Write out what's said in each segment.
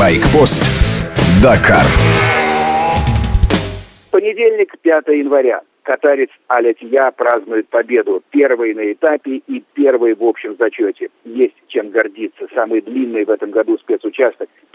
Байкпост. Дакар. Понедельник, 5 января. Катарец Алятья празднует победу. Первый на этапе и первый в общем зачете. Есть чем гордиться. Самый длинный в этом году спецучасток –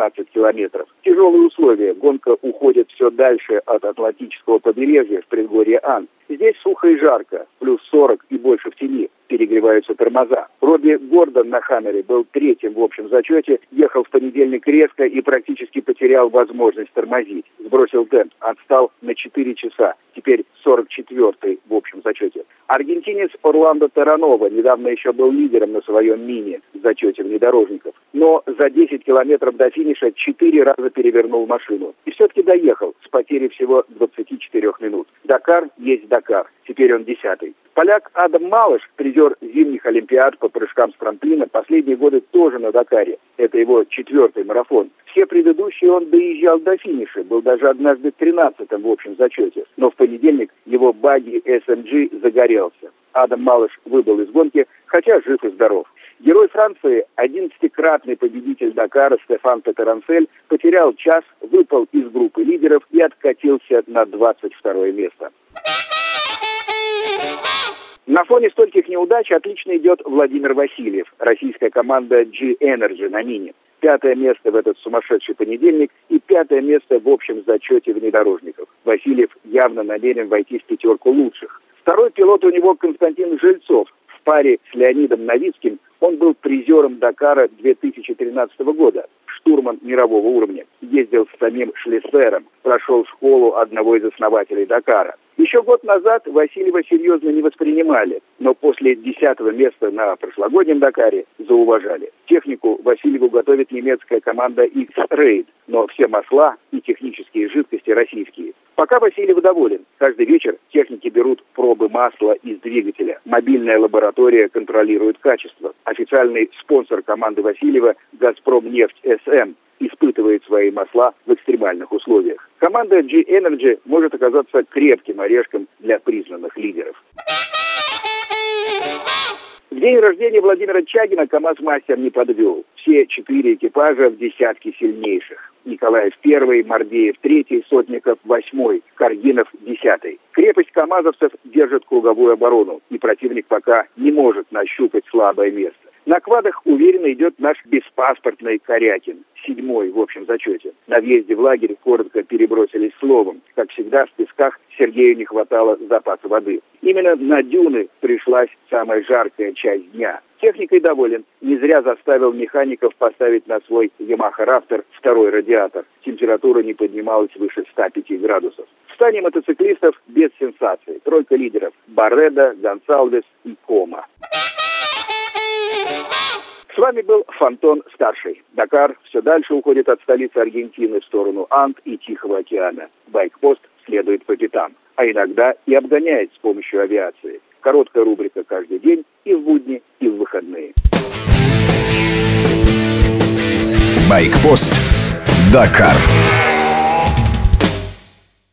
518 километров. Тяжелые условия. Гонка уходит все дальше от Атлантического побережья в предгорье Ан. Здесь сухо и жарко, плюс 40 и больше в тени, перегреваются тормоза. Робби Гордон на Хаммере был третьим в общем зачете, ехал в понедельник резко и практически потерял возможность тормозить. Сбросил темп, отстал на 4 часа, теперь 44-й в общем зачете. Аргентинец Орландо Таранова недавно еще был лидером на своем мини в зачете внедорожников, но за 10 километров до финиша 4 раза перевернул машину. И все-таки доехал с потерей всего 24 минут. Дакар есть Дакар. Теперь он десятый. Поляк Адам Малыш, призер зимних Олимпиад по прыжкам с трамплина, последние годы тоже на Дакаре. Это его четвертый марафон. Все предыдущие он доезжал до финиша, был даже однажды тринадцатым в общем зачете. Но в понедельник его баги SMG загорелся. Адам Малыш выбыл из гонки, хотя жив и здоров. Герой Франции, одиннадцатикратный победитель Дакара Стефан Петерансель, потерял час, выпал из группы лидеров и откатился на 22 место. На фоне стольких неудач отлично идет Владимир Васильев, российская команда G-Energy на мини. Пятое место в этот сумасшедший понедельник и пятое место в общем зачете внедорожников. Васильев явно намерен войти в пятерку лучших. Второй пилот у него Константин Жильцов. В паре с Леонидом Новицким он был призером Дакара 2013 года штурман мирового уровня. Ездил с самим Шлиссером, прошел школу одного из основателей Дакара. Еще год назад Васильева серьезно не воспринимали, но после десятого места на прошлогоднем Дакаре зауважали. Технику Васильеву готовит немецкая команда X-Raid, но все масла и технические жидкости российские. Пока Васильев доволен. Каждый вечер техники берут пробы масла из двигателя. Мобильная лаборатория контролирует качество. Официальный спонсор команды Васильева «Газпром нефть СМ» испытывает свои масла в экстремальных условиях. Команда G-Energy может оказаться крепким орешком для признанных лидеров. В день рождения Владимира Чагина КАМАЗ-мастер не подвел. Все четыре экипажа в десятке сильнейших. Николаев первый, Мордеев третий, Сотников восьмой, Каргинов десятый. Крепость КАМАЗовцев держит круговую оборону, и противник пока не может нащупать слабое место. На квадах уверенно идет наш беспаспортный Корякин, седьмой в общем зачете. На въезде в лагерь коротко перебросились словом. Как всегда, в песках Сергею не хватало запаса воды. Именно на дюны пришлась самая жаркая часть дня. Техникой доволен. Не зря заставил механиков поставить на свой Yamaha Raptor второй радиатор. Температура не поднималась выше 105 градусов. В стане мотоциклистов без сенсаций. Тройка лидеров – Барреда, Гонсалвес и Кома. Вами был Фонтон Старший. Дакар все дальше уходит от столицы Аргентины в сторону Анд и Тихого океана. Байкпост следует по пятам, а иногда и обгоняет с помощью авиации. Короткая рубрика каждый день и в будни, и в выходные. Байкпост. Дакар.